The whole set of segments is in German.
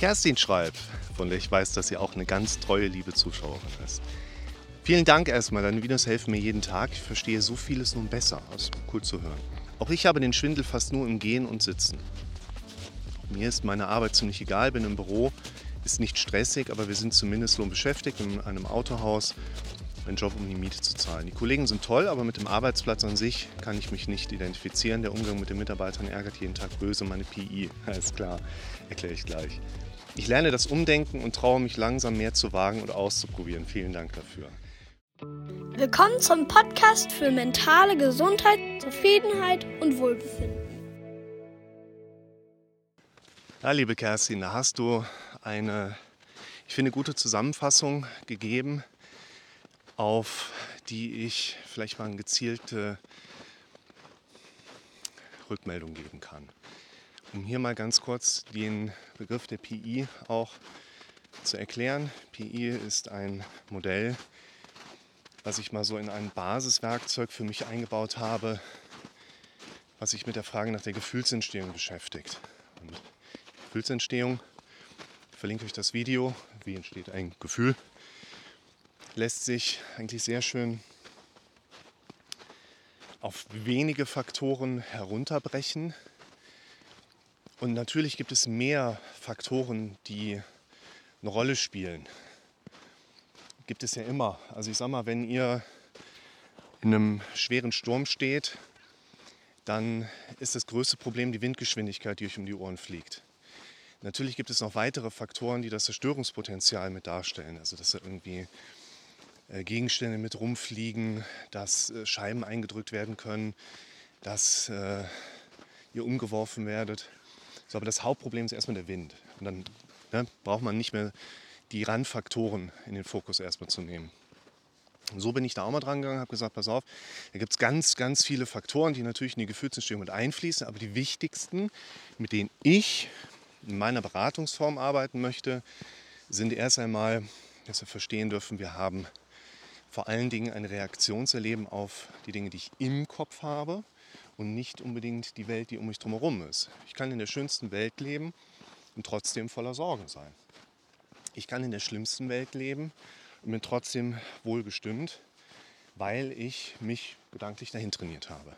Kerstin schreibt, von der ich weiß, dass sie auch eine ganz treue, liebe Zuschauerin ist. Vielen Dank erstmal, deine Videos helfen mir jeden Tag. Ich verstehe so vieles nun besser. Das ist cool zu hören. Auch ich habe den Schwindel fast nur im Gehen und Sitzen. Mir ist meine Arbeit ziemlich egal, bin im Büro, ist nicht stressig, aber wir sind zumindest so beschäftigt in einem Autohaus, ein Job, um die Miete zu zahlen. Die Kollegen sind toll, aber mit dem Arbeitsplatz an sich kann ich mich nicht identifizieren. Der Umgang mit den Mitarbeitern ärgert jeden Tag böse meine PI. Alles klar, erkläre ich gleich. Ich lerne das Umdenken und traue mich langsam mehr zu wagen und auszuprobieren. Vielen Dank dafür. Willkommen zum Podcast für mentale Gesundheit, Zufriedenheit und Wohlbefinden. Ja, liebe Kerstin, da hast du eine, ich finde, gute Zusammenfassung gegeben, auf die ich vielleicht mal eine gezielte Rückmeldung geben kann. Um hier mal ganz kurz den Begriff der PI auch zu erklären. PI ist ein Modell, was ich mal so in ein Basiswerkzeug für mich eingebaut habe, was sich mit der Frage nach der Gefühlsentstehung beschäftigt. Und Gefühlsentstehung, verlinke euch das Video, wie entsteht ein Gefühl, lässt sich eigentlich sehr schön auf wenige Faktoren herunterbrechen. Und natürlich gibt es mehr Faktoren, die eine Rolle spielen. Gibt es ja immer. Also ich sag mal, wenn ihr in einem schweren Sturm steht, dann ist das größte Problem die Windgeschwindigkeit, die euch um die Ohren fliegt. Natürlich gibt es noch weitere Faktoren, die das Zerstörungspotenzial mit darstellen. Also dass da irgendwie äh, Gegenstände mit rumfliegen, dass äh, Scheiben eingedrückt werden können, dass äh, ihr umgeworfen werdet. So, aber das Hauptproblem ist erstmal der Wind. Und dann ne, braucht man nicht mehr die Randfaktoren in den Fokus erstmal zu nehmen. Und so bin ich da auch mal dran gegangen, habe gesagt, pass auf, da gibt es ganz, ganz viele Faktoren, die natürlich in die Gefühlsentstehung mit einfließen, aber die wichtigsten, mit denen ich in meiner Beratungsform arbeiten möchte, sind erst einmal, dass wir verstehen dürfen, wir haben vor allen Dingen ein Reaktionserleben auf die Dinge, die ich im Kopf habe und nicht unbedingt die Welt, die um mich herum ist. Ich kann in der schönsten Welt leben und trotzdem voller Sorgen sein. Ich kann in der schlimmsten Welt leben und bin trotzdem wohlgestimmt, weil ich mich gedanklich dahin trainiert habe.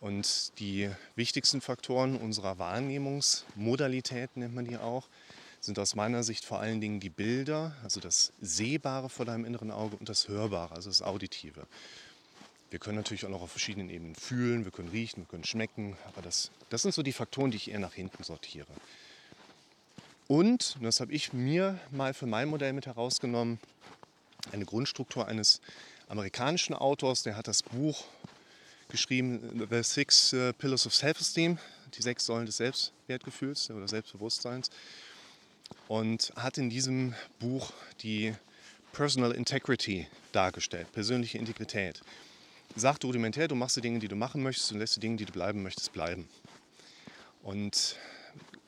Und die wichtigsten Faktoren unserer Wahrnehmungsmodalität nennt man die auch, sind aus meiner Sicht vor allen Dingen die Bilder, also das Sehbare vor deinem inneren Auge und das Hörbare, also das Auditive. Wir können natürlich auch noch auf verschiedenen Ebenen fühlen, wir können riechen, wir können schmecken, aber das, das sind so die Faktoren, die ich eher nach hinten sortiere. Und, und das habe ich mir mal für mein Modell mit herausgenommen, eine Grundstruktur eines amerikanischen Autors, der hat das Buch geschrieben, The Six äh, Pillars of Self-Esteem, die sechs Säulen des Selbstwertgefühls oder Selbstbewusstseins. Und hat in diesem Buch die Personal Integrity dargestellt, persönliche Integrität. Sagt rudimentär, du machst die Dinge, die du machen möchtest und lässt die Dinge, die du bleiben möchtest, bleiben. Und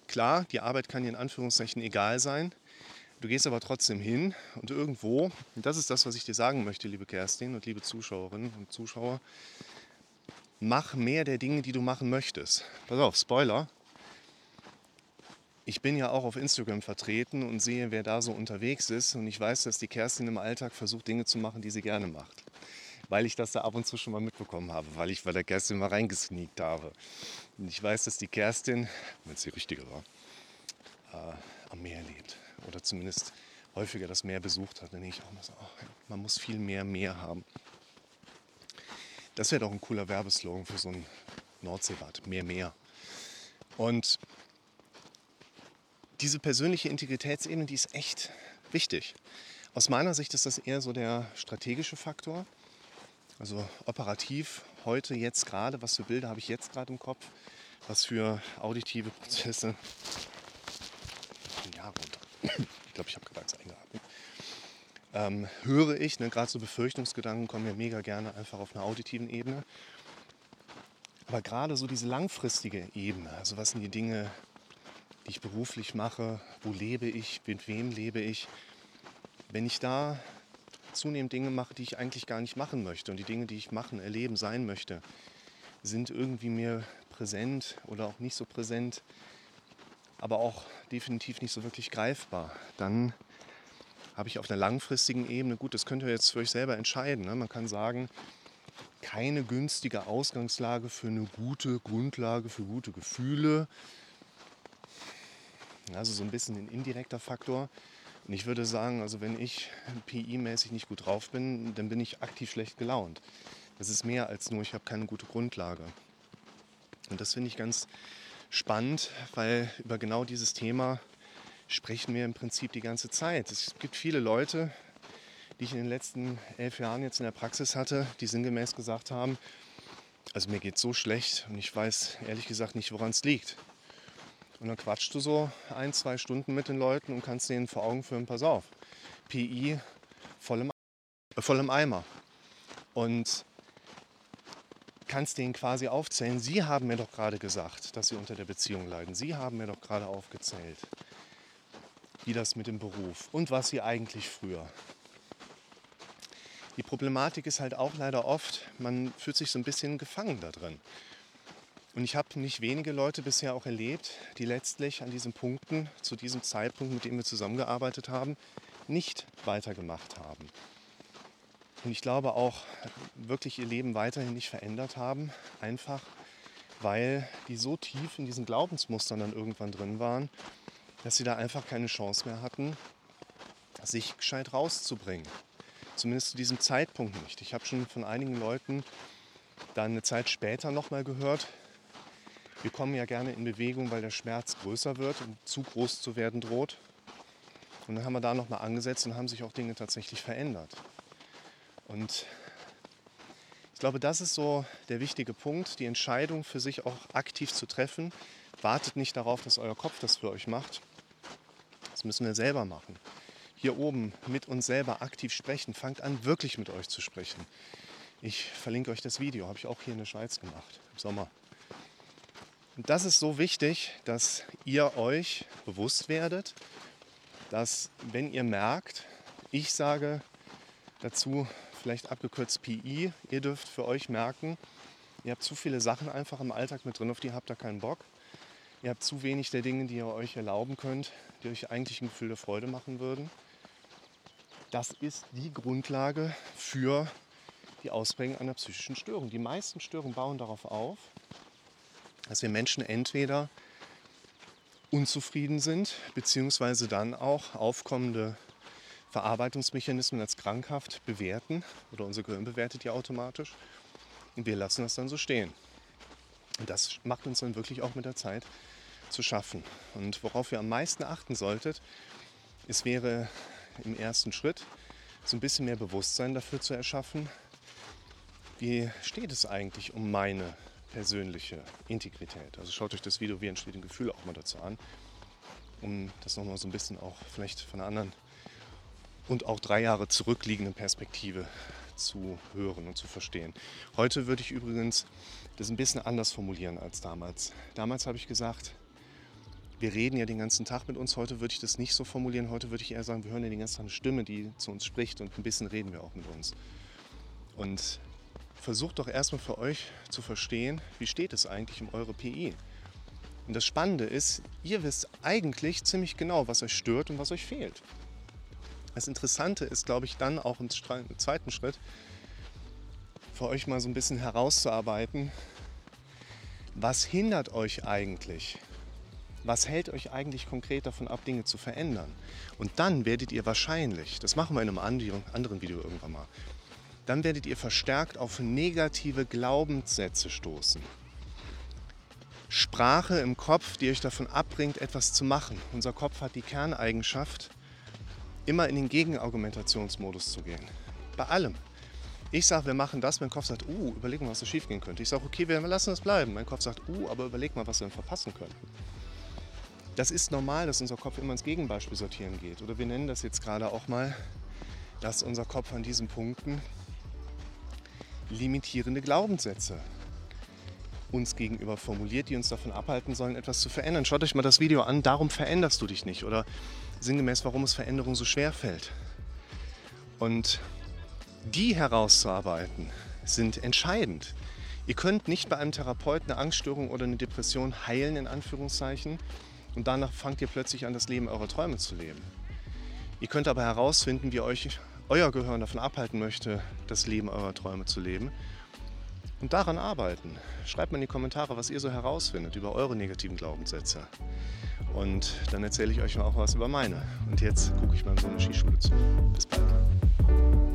klar, die Arbeit kann dir in Anführungszeichen egal sein. Du gehst aber trotzdem hin und irgendwo, und das ist das, was ich dir sagen möchte, liebe Kerstin und liebe Zuschauerinnen und Zuschauer, mach mehr der Dinge, die du machen möchtest. Pass auf, Spoiler. Ich bin ja auch auf Instagram vertreten und sehe, wer da so unterwegs ist. Und ich weiß, dass die Kerstin im Alltag versucht, Dinge zu machen, die sie gerne macht. Weil ich das da ab und zu schon mal mitbekommen habe, weil ich bei der Kerstin mal reingesneakt habe. Und ich weiß, dass die Kerstin, wenn es die richtige war, äh, am Meer lebt. Oder zumindest häufiger das Meer besucht hat. Dann denke ich auch immer so, oh, man muss viel mehr Meer haben. Das wäre doch ein cooler Werbeslogan für so ein Nordseebad. Mehr, mehr. Und diese persönliche Integritätsebene, die ist echt wichtig. Aus meiner Sicht ist das eher so der strategische Faktor. Also operativ heute, jetzt gerade, was für Bilder habe ich jetzt gerade im Kopf, was für auditive Prozesse. Ja, runter. Ich glaube, ich habe gerade eingeatmet ähm, höre ich, ne, gerade so Befürchtungsgedanken kommen ja mega gerne einfach auf einer auditiven Ebene. Aber gerade so diese langfristige Ebene, also was sind die Dinge, die ich beruflich mache, wo lebe ich, mit wem lebe ich, wenn ich da zunehmend Dinge mache, die ich eigentlich gar nicht machen möchte und die Dinge, die ich machen, erleben, sein möchte, sind irgendwie mir präsent oder auch nicht so präsent, aber auch definitiv nicht so wirklich greifbar, dann habe ich auf einer langfristigen Ebene, gut, das könnt ihr jetzt für euch selber entscheiden. Ne? Man kann sagen, keine günstige Ausgangslage für eine gute Grundlage, für gute Gefühle. Also so ein bisschen ein indirekter Faktor. Und ich würde sagen, also wenn ich PI-mäßig nicht gut drauf bin, dann bin ich aktiv schlecht gelaunt. Das ist mehr als nur, ich habe keine gute Grundlage. Und das finde ich ganz spannend, weil über genau dieses Thema sprechen wir im Prinzip die ganze Zeit. Es gibt viele Leute, die ich in den letzten elf Jahren jetzt in der Praxis hatte, die sinngemäß gesagt haben, also mir geht so schlecht und ich weiß ehrlich gesagt nicht, woran es liegt. Und dann quatschst du so ein, zwei Stunden mit den Leuten und kannst denen vor Augen führen, pass auf, PI voll im, äh, voll im Eimer. Und kannst denen quasi aufzählen, Sie haben mir doch gerade gesagt, dass Sie unter der Beziehung leiden. Sie haben mir doch gerade aufgezählt, wie das mit dem Beruf und was Sie eigentlich früher. Die Problematik ist halt auch leider oft, man fühlt sich so ein bisschen gefangen da drin. Und ich habe nicht wenige Leute bisher auch erlebt, die letztlich an diesen Punkten, zu diesem Zeitpunkt, mit dem wir zusammengearbeitet haben, nicht weitergemacht haben. Und ich glaube auch wirklich ihr Leben weiterhin nicht verändert haben, einfach weil die so tief in diesen Glaubensmustern dann irgendwann drin waren, dass sie da einfach keine Chance mehr hatten, sich gescheit rauszubringen. Zumindest zu diesem Zeitpunkt nicht. Ich habe schon von einigen Leuten dann eine Zeit später nochmal gehört, wir kommen ja gerne in Bewegung, weil der Schmerz größer wird und zu groß zu werden droht. Und dann haben wir da nochmal angesetzt und haben sich auch Dinge tatsächlich verändert. Und ich glaube, das ist so der wichtige Punkt, die Entscheidung für sich auch aktiv zu treffen. Wartet nicht darauf, dass euer Kopf das für euch macht. Das müssen wir selber machen. Hier oben mit uns selber aktiv sprechen. Fangt an, wirklich mit euch zu sprechen. Ich verlinke euch das Video, habe ich auch hier in der Schweiz gemacht, im Sommer. Und das ist so wichtig, dass ihr euch bewusst werdet, dass wenn ihr merkt, ich sage dazu vielleicht abgekürzt PI, ihr dürft für euch merken, ihr habt zu viele Sachen einfach im Alltag mit drin, auf die habt ihr keinen Bock. Ihr habt zu wenig der Dinge, die ihr euch erlauben könnt, die euch eigentlich ein Gefühl der Freude machen würden. Das ist die Grundlage für die Ausprägung einer psychischen Störung. Die meisten Störungen bauen darauf auf, dass wir Menschen entweder unzufrieden sind, beziehungsweise dann auch aufkommende Verarbeitungsmechanismen als krankhaft bewerten oder unser Gehirn bewertet die automatisch und wir lassen das dann so stehen. Und das macht uns dann wirklich auch mit der Zeit zu schaffen. Und worauf ihr am meisten achten solltet, es wäre im ersten Schritt so ein bisschen mehr Bewusstsein dafür zu erschaffen, wie steht es eigentlich um meine persönliche Integrität. Also schaut euch das Video Wie entsteht ein Gefühl auch mal dazu an, um das nochmal so ein bisschen auch vielleicht von einer anderen und auch drei Jahre zurückliegenden Perspektive zu hören und zu verstehen. Heute würde ich übrigens das ein bisschen anders formulieren als damals. Damals habe ich gesagt, wir reden ja den ganzen Tag mit uns. Heute würde ich das nicht so formulieren. Heute würde ich eher sagen, wir hören ja den ganzen Tag eine Stimme, die zu uns spricht und ein bisschen reden wir auch mit uns. Und versucht doch erstmal für euch zu verstehen, wie steht es eigentlich um eure PI. Und das Spannende ist, ihr wisst eigentlich ziemlich genau, was euch stört und was euch fehlt. Das Interessante ist, glaube ich, dann auch im zweiten Schritt für euch mal so ein bisschen herauszuarbeiten, was hindert euch eigentlich? Was hält euch eigentlich konkret davon ab, Dinge zu verändern? Und dann werdet ihr wahrscheinlich, das machen wir in einem anderen Video irgendwann mal, dann werdet ihr verstärkt auf negative Glaubenssätze stoßen. Sprache im Kopf, die euch davon abbringt, etwas zu machen. Unser Kopf hat die Kerneigenschaft, immer in den Gegenargumentationsmodus zu gehen. Bei allem. Ich sage, wir machen das, mein Kopf sagt, uh, überleg mal, was da schief gehen könnte. Ich sage, okay, wir lassen das bleiben. Mein Kopf sagt, uh, aber überleg mal, was wir verpassen könnten. Das ist normal, dass unser Kopf immer ins Gegenbeispiel sortieren geht. Oder wir nennen das jetzt gerade auch mal, dass unser Kopf an diesen Punkten limitierende Glaubenssätze uns gegenüber formuliert, die uns davon abhalten sollen, etwas zu verändern. Schaut euch mal das Video an, darum veränderst du dich nicht. Oder sinngemäß, warum es Veränderung so schwer fällt. Und die herauszuarbeiten, sind entscheidend. Ihr könnt nicht bei einem Therapeuten eine Angststörung oder eine Depression heilen, in Anführungszeichen, Und danach fangt ihr plötzlich an, das Leben eurer Träume zu leben. Ihr könnt aber herausfinden, wie euch euer Gehirn davon abhalten möchte, das Leben eurer Träume zu leben. Und daran arbeiten. Schreibt mal in die Kommentare, was ihr so herausfindet über eure negativen Glaubenssätze. Und dann erzähle ich euch auch was über meine. Und jetzt gucke ich mal in so eine Skischule zu. Bis bald.